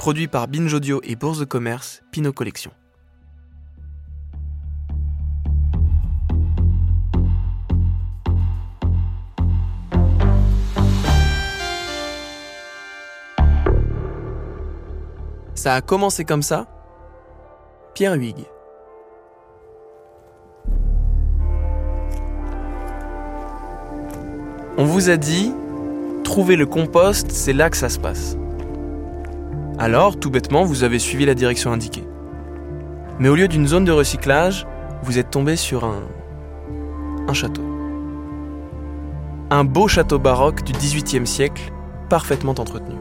produit par Binge Audio et Bourse de Commerce, Pinot Collection. Ça a commencé comme ça Pierre Huyghe. On vous a dit, trouver le compost, c'est là que ça se passe. Alors, tout bêtement, vous avez suivi la direction indiquée. Mais au lieu d'une zone de recyclage, vous êtes tombé sur un. un château. Un beau château baroque du XVIIIe siècle, parfaitement entretenu.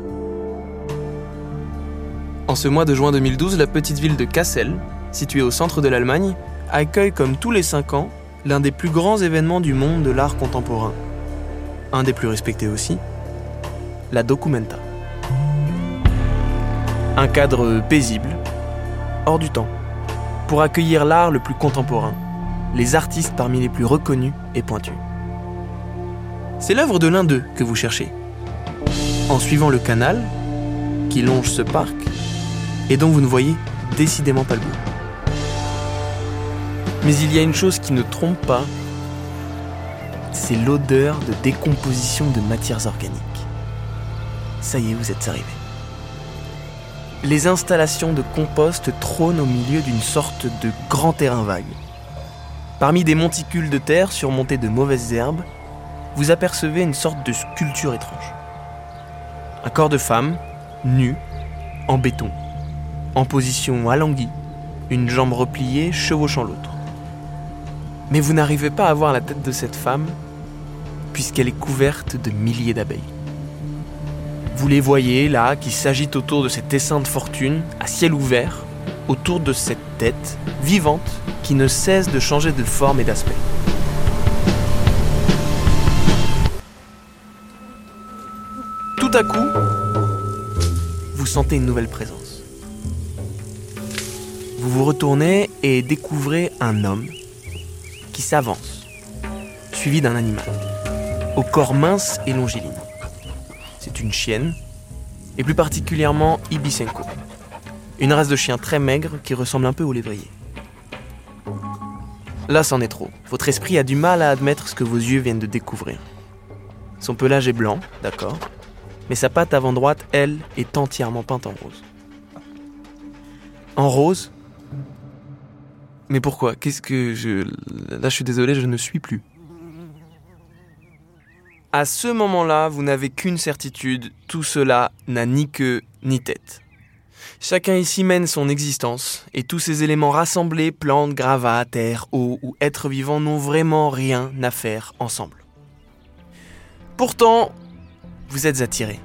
En ce mois de juin 2012, la petite ville de Kassel, située au centre de l'Allemagne, accueille comme tous les 5 ans l'un des plus grands événements du monde de l'art contemporain. Un des plus respectés aussi, la Documenta. Un cadre paisible, hors du temps, pour accueillir l'art le plus contemporain, les artistes parmi les plus reconnus et pointus. C'est l'œuvre de l'un d'eux que vous cherchez. En suivant le canal qui longe ce parc, et dont vous ne voyez décidément pas le bout. Mais il y a une chose qui ne trompe pas, c'est l'odeur de décomposition de matières organiques. Ça y est, vous êtes arrivé. Les installations de compost trônent au milieu d'une sorte de grand terrain vague. Parmi des monticules de terre surmontés de mauvaises herbes, vous apercevez une sorte de sculpture étrange. Un corps de femme, nu, en béton, en position alanguie, une jambe repliée chevauchant l'autre. Mais vous n'arrivez pas à voir la tête de cette femme, puisqu'elle est couverte de milliers d'abeilles. Vous les voyez là, qui s'agitent autour de cet essaim de fortune, à ciel ouvert, autour de cette tête vivante qui ne cesse de changer de forme et d'aspect. Tout à coup, vous sentez une nouvelle présence. Vous vous retournez et découvrez un homme qui s'avance, suivi d'un animal, au corps mince et longiligne. Une chienne, et plus particulièrement Ibisenko, une race de chien très maigre qui ressemble un peu au lévrier. Là, c'en est trop. Votre esprit a du mal à admettre ce que vos yeux viennent de découvrir. Son pelage est blanc, d'accord, mais sa patte avant droite, elle, est entièrement peinte en rose. En rose? Mais pourquoi? Qu'est-ce que je... Là, je suis désolé, je ne suis plus. À ce moment-là, vous n'avez qu'une certitude, tout cela n'a ni queue ni tête. Chacun ici mène son existence, et tous ces éléments rassemblés, plantes, gravats, terre, eau ou êtres vivants, n'ont vraiment rien à faire ensemble. Pourtant, vous êtes attiré,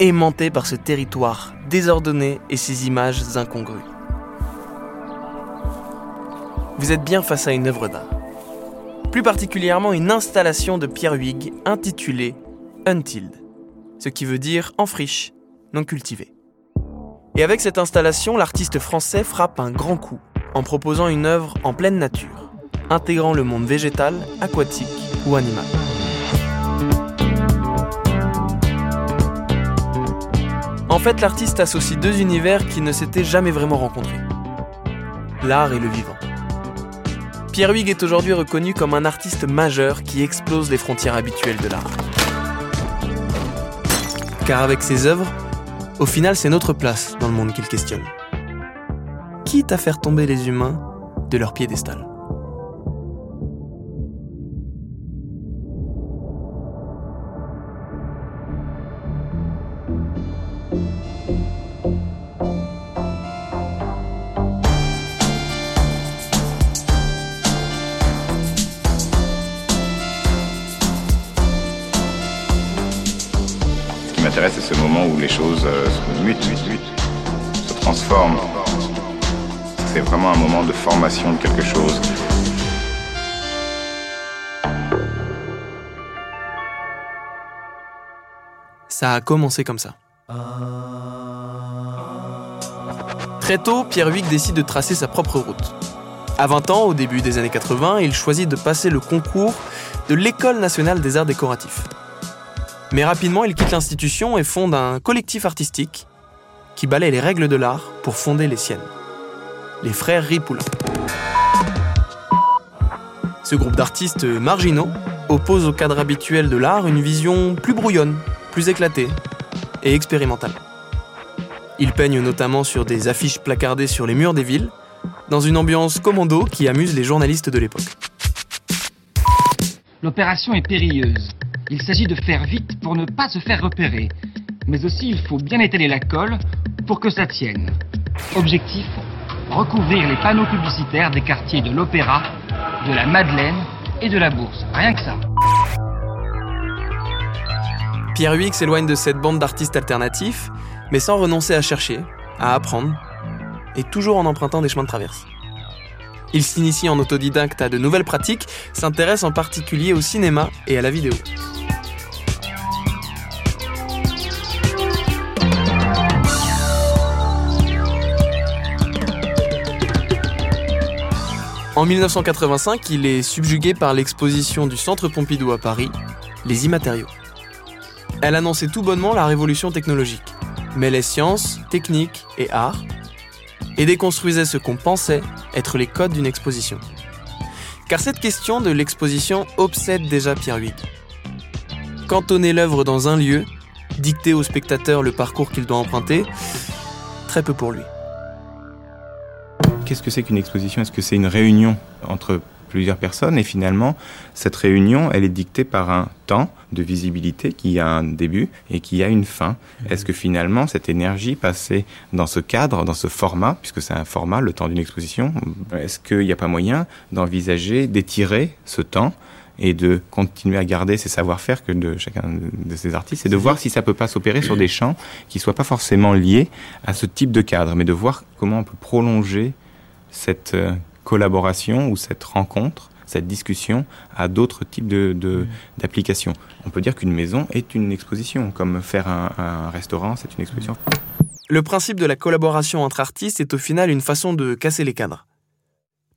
aimanté par ce territoire désordonné et ces images incongrues. Vous êtes bien face à une œuvre d'art. Plus particulièrement une installation de Pierre Huyghe intitulée Untilled, ce qui veut dire en friche, non cultivé. Et avec cette installation, l'artiste français frappe un grand coup en proposant une œuvre en pleine nature, intégrant le monde végétal, aquatique ou animal. En fait, l'artiste associe deux univers qui ne s'étaient jamais vraiment rencontrés. L'art et le vivant. Pierre Huyghe est aujourd'hui reconnu comme un artiste majeur qui explose les frontières habituelles de l'art. Car avec ses œuvres, au final, c'est notre place dans le monde qu'il questionne. Quitte à faire tomber les humains de leur piédestal. C'est ce moment où les choses euh, se mutent, se transforment. C'est vraiment un moment de formation de quelque chose. Ça a commencé comme ça. Très tôt, Pierre Huyghe décide de tracer sa propre route. À 20 ans, au début des années 80, il choisit de passer le concours de l'École nationale des arts décoratifs. Mais rapidement, il quitte l'institution et fonde un collectif artistique qui balaient les règles de l'art pour fonder les siennes. Les frères Ripoulin. Ce groupe d'artistes marginaux oppose au cadre habituel de l'art une vision plus brouillonne, plus éclatée et expérimentale. Ils peignent notamment sur des affiches placardées sur les murs des villes, dans une ambiance commando qui amuse les journalistes de l'époque. L'opération est périlleuse. Il s'agit de faire vite pour ne pas se faire repérer. Mais aussi, il faut bien étaler la colle pour que ça tienne. Objectif recouvrir les panneaux publicitaires des quartiers de l'Opéra, de la Madeleine et de la Bourse. Rien que ça. Pierre Huyghe s'éloigne de cette bande d'artistes alternatifs, mais sans renoncer à chercher, à apprendre, et toujours en empruntant des chemins de traverse. Il s'initie en autodidacte à de nouvelles pratiques, s'intéresse en particulier au cinéma et à la vidéo. En 1985, il est subjugué par l'exposition du Centre Pompidou à Paris, Les Immatériaux. Elle annonçait tout bonnement la révolution technologique, mêlait science, technique et art, et déconstruisait ce qu'on pensait être les codes d'une exposition. Car cette question de l'exposition obsède déjà Pierre Huyghe. Cantonner l'œuvre dans un lieu, dicter au spectateur le parcours qu'il doit emprunter, très peu pour lui. Qu'est-ce que c'est qu'une exposition? Est-ce que c'est une réunion entre plusieurs personnes? Et finalement cette réunion elle est dictée par un temps de visibilité qui a un début et qui a une fin. Mhm. Est-ce que finalement cette énergie passée dans ce cadre, dans ce format, puisque c'est un format, le temps d'une exposition, est-ce qu'il n'y a pas moyen d'envisager d'étirer ce temps et de continuer à garder ces savoir-faire que de chacun de ces artistes? Et de voir si ça peut pas s'opérer sur des champs qui soient pas forcément liés à ce type de cadre, mais de voir comment on peut prolonger cette euh, collaboration ou cette rencontre, cette discussion à d'autres types de, d'applications. On peut dire qu'une maison est une exposition, comme faire un, restaurant, c'est une exposition. Le principe de la collaboration entre artistes est au final une façon de casser les cadres.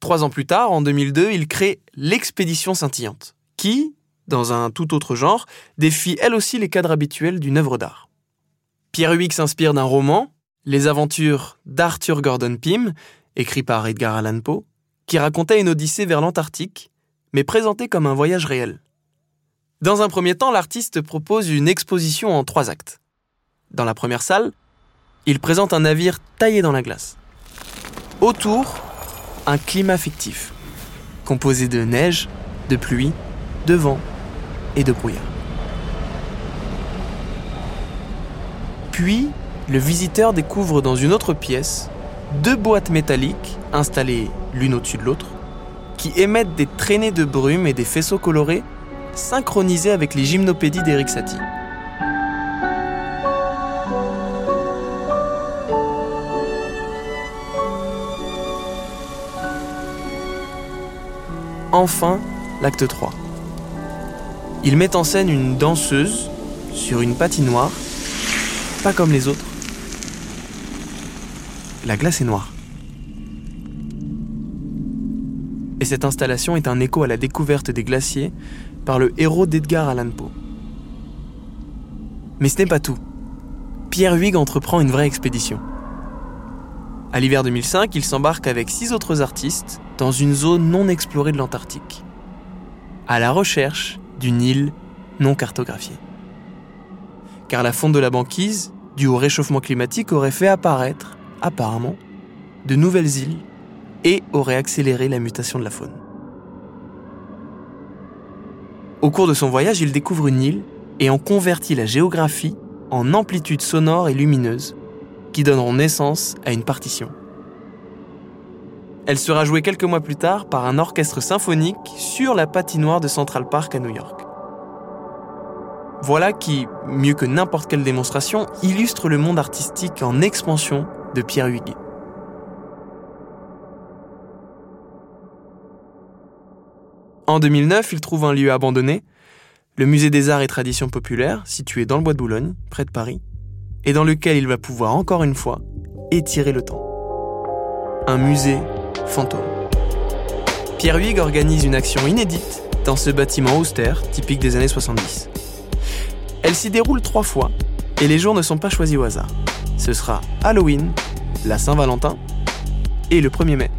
Trois ans plus tard, en 2002, il crée l'expédition scintillante, qui, dans un tout autre genre, défie elle aussi les cadres habituels d'une œuvre d'art. Pierre Huyghe s'inspire d'un roman, Les aventures d'Arthur Gordon Pym, écrit par Edgar Allan Poe, qui racontait une odyssée vers l'Antarctique, mais présenté comme un voyage réel. Dans un premier temps, l'artiste propose une exposition en trois actes. Dans la première salle, il présente un navire taillé dans la glace. Autour, un climat fictif, composé de neige, de pluie, de vent et de brouillard. Puis, le visiteur découvre dans une autre pièce deux boîtes métalliques installées l'une au-dessus de l'autre, qui émettent des traînées de brume et des faisceaux colorés synchronisés avec les gymnopédies d'Eric Satie. Enfin, l'acte 3. Il met en scène une danseuse sur une patinoire, pas comme les autres, la glace est noire. Et cette installation est un écho à la découverte des glaciers par le héros d'Edgar Allan Poe. Mais ce n'est pas tout. Pierre Huyghe entreprend une vraie expédition. À l'hiver 2005, il s'embarque avec six autres artistes dans une zone non explorée de l'Antarctique, à la recherche d'une île non cartographiée. Car la fonte de la banquise, due au réchauffement climatique, aurait fait apparaître apparemment, de nouvelles îles et aurait accéléré la mutation de la faune. Au cours de son voyage, il découvre une île et en convertit la géographie en amplitudes sonores et lumineuses qui donneront naissance à une partition. Elle sera jouée quelques mois plus tard par un orchestre symphonique sur la patinoire de Central Park à New York. Voilà qui, mieux que n'importe quelle démonstration, illustre le monde artistique en expansion de Pierre Huyghe. En 2009, il trouve un lieu abandonné, le musée des arts et traditions populaires, situé dans le bois de Boulogne, près de Paris, et dans lequel il va pouvoir encore une fois étirer le temps. Un musée fantôme. Pierre Huyghe organise une action inédite dans ce bâtiment austère typique des années 70. Elle s'y déroule trois fois et les jours ne sont pas choisis au hasard. Ce sera Halloween, la Saint-Valentin et le 1er mai.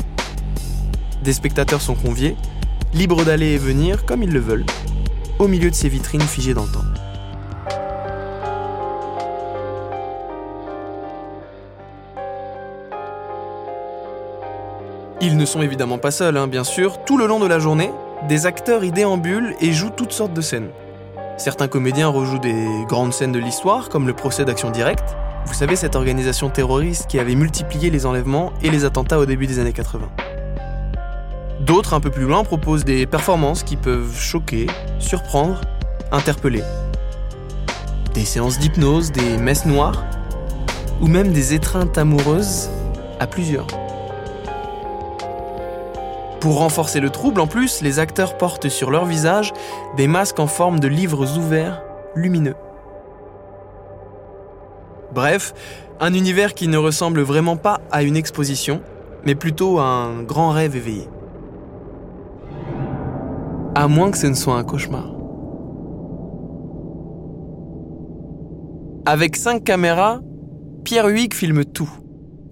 Des spectateurs sont conviés, libres d'aller et venir comme ils le veulent, au milieu de ces vitrines figées dans le temps. Ils ne sont évidemment pas seuls, hein, bien sûr. Tout le long de la journée, des acteurs y déambulent et jouent toutes sortes de scènes. Certains comédiens rejouent des grandes scènes de l'histoire, comme le procès d'Action Directe. Vous savez, cette organisation terroriste qui avait multiplié les enlèvements et les attentats au début des années 80. D'autres, un peu plus loin, proposent des performances qui peuvent choquer, surprendre, interpeller. Des séances d'hypnose, des messes noires, ou même des étreintes amoureuses à plusieurs. Pour renforcer le trouble, en plus, les acteurs portent sur leur visage des masques en forme de livres ouverts, lumineux. Bref, un univers qui ne ressemble vraiment pas à une exposition, mais plutôt à un grand rêve éveillé. À moins que ce ne soit un cauchemar. Avec cinq caméras, Pierre Huyghe filme tout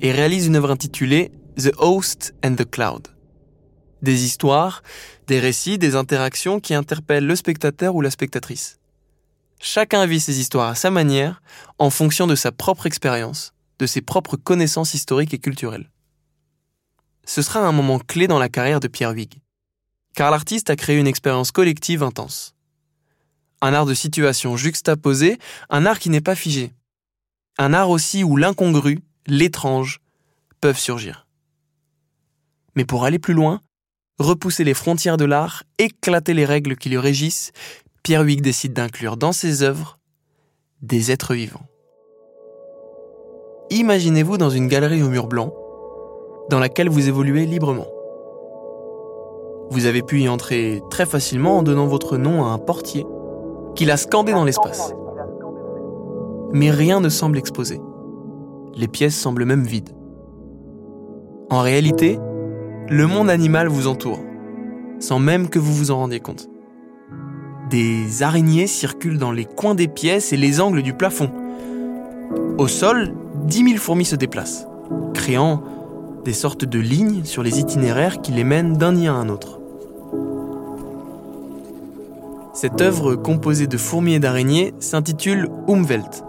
et réalise une œuvre intitulée The Host and the Cloud des histoires, des récits, des interactions qui interpellent le spectateur ou la spectatrice. Chacun vit ses histoires à sa manière, en fonction de sa propre expérience, de ses propres connaissances historiques et culturelles. Ce sera un moment clé dans la carrière de Pierre Huyghe, car l'artiste a créé une expérience collective intense. Un art de situation juxtaposé, un art qui n'est pas figé. Un art aussi où l'incongru, l'étrange, peuvent surgir. Mais pour aller plus loin, repousser les frontières de l'art, éclater les règles qui le régissent, Pierre Huyghe décide d'inclure dans ses œuvres des êtres vivants. Imaginez-vous dans une galerie au mur blanc, dans laquelle vous évoluez librement. Vous avez pu y entrer très facilement en donnant votre nom à un portier qui l'a scandé dans l'espace. Mais rien ne semble exposé. Les pièces semblent même vides. En réalité, le monde animal vous entoure, sans même que vous vous en rendiez compte. Des araignées circulent dans les coins des pièces et les angles du plafond. Au sol, dix mille fourmis se déplacent, créant des sortes de lignes sur les itinéraires qui les mènent d'un nid à un autre. Cette œuvre composée de fourmis et d'araignées s'intitule Umwelt,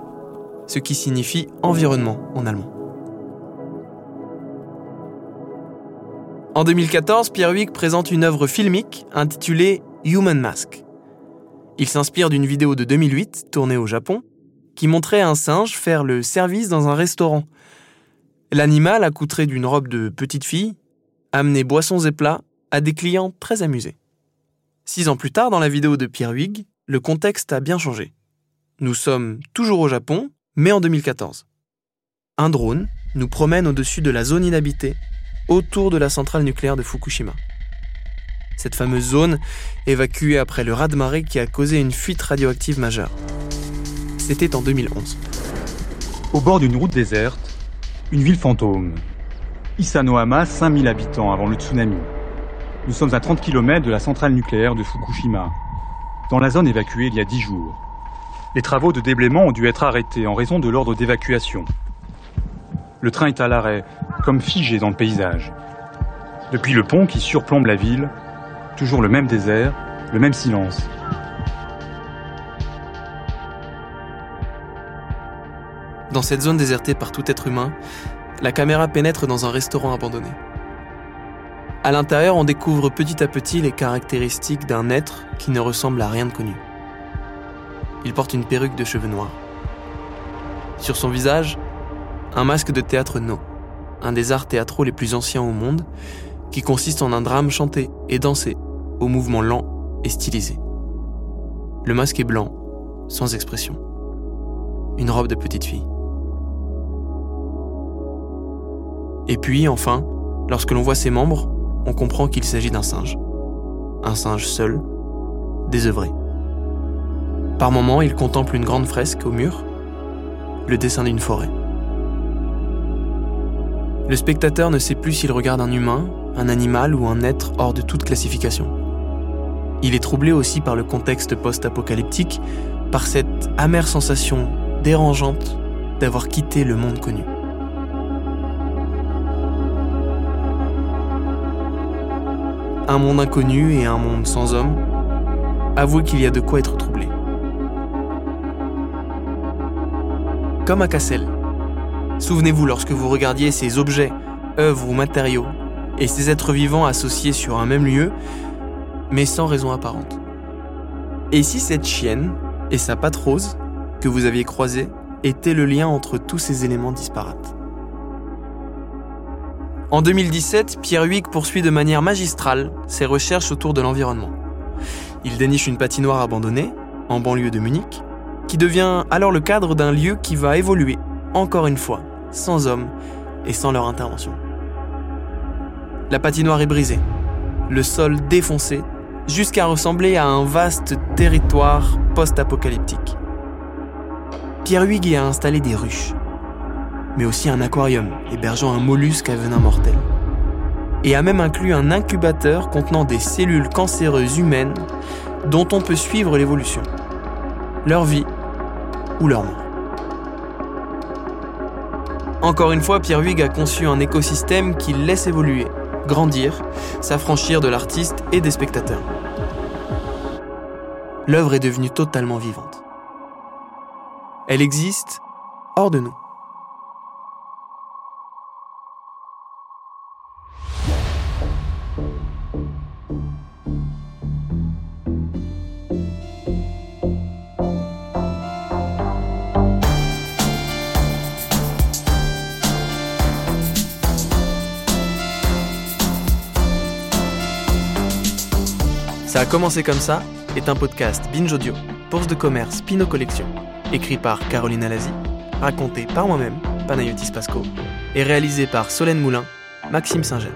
ce qui signifie environnement en allemand. En 2014, Pierre Huyghe présente une œuvre filmique intitulée Human Mask. Il s'inspire d'une vidéo de 2008, tournée au Japon, qui montrait un singe faire le service dans un restaurant. L'animal, accoutré d'une robe de petite fille, amenait boissons et plats à des clients très amusés. Six ans plus tard, dans la vidéo de Pierre Huyghe, le contexte a bien changé. Nous sommes toujours au Japon, mais en 2014. Un drone nous promène au-dessus de la zone inhabitée autour de la centrale nucléaire de Fukushima. Cette fameuse zone évacuée après le raz-de-marée qui a causé une fuite radioactive majeure. C'était en 2011. Au bord d'une route déserte, une ville fantôme. Isanohama, 5000 habitants avant le tsunami. Nous sommes à 30 km de la centrale nucléaire de Fukushima, dans la zone évacuée il y a 10 jours. Les travaux de déblaiement ont dû être arrêtés en raison de l'ordre d'évacuation. Le train est à l'arrêt, comme figé dans le paysage. Depuis le pont qui surplombe la ville, toujours le même désert, le même silence. Dans cette zone désertée par tout être humain, la caméra pénètre dans un restaurant abandonné. À l'intérieur, on découvre petit à petit les caractéristiques d'un être qui ne ressemble à rien de connu. Il porte une perruque de cheveux noirs. Sur son visage, un masque de théâtre no un des arts théâtraux les plus anciens au monde, qui consiste en un drame chanté et dansé, au mouvement lent et stylisé. Le masque est blanc, sans expression. Une robe de petite fille. Et puis, enfin, lorsque l'on voit ses membres, on comprend qu'il s'agit d'un singe. Un singe seul, désœuvré. Par moments, il contemple une grande fresque au mur, le dessin d'une forêt. Le spectateur ne sait plus s'il regarde un humain, un animal ou un être hors de toute classification. Il est troublé aussi par le contexte post-apocalyptique, par cette amère sensation dérangeante d'avoir quitté le monde connu. Un monde inconnu et un monde sans homme, avouez qu'il y a de quoi être troublé. Comme à Cassel. Souvenez-vous lorsque vous regardiez ces objets, œuvres ou matériaux, et ces êtres vivants associés sur un même lieu, mais sans raison apparente. Et si cette chienne et sa patte rose que vous aviez croisée étaient le lien entre tous ces éléments disparates? En 2017, Pierre Huyghe poursuit de manière magistrale ses recherches autour de l'environnement. Il déniche une patinoire abandonnée, en banlieue de Munich, qui devient alors le cadre d'un lieu qui va évoluer, encore une fois, sans hommes et sans leur intervention. La patinoire est brisée, le sol défoncé, jusqu'à ressembler à un vaste territoire post-apocalyptique. Pierre Huyghe a installé des ruches, mais aussi un aquarium hébergeant un mollusque à venin mortel, et a même inclus un incubateur contenant des cellules cancéreuses humaines dont on peut suivre l'évolution, leur vie ou leur mort. Encore une fois, Pierre Huyghe a conçu un écosystème qui laisse évoluer, grandir, s'affranchir de l'artiste et des spectateurs. L'œuvre est devenue totalement vivante. Elle existe hors de nous. A comme ça est un podcast Binge Audio, Bourse de commerce Pinot Collection, écrit par Caroline Alazi, raconté par moi-même, Panayotis Pasco, et réalisé par Solène Moulin, Maxime Singer.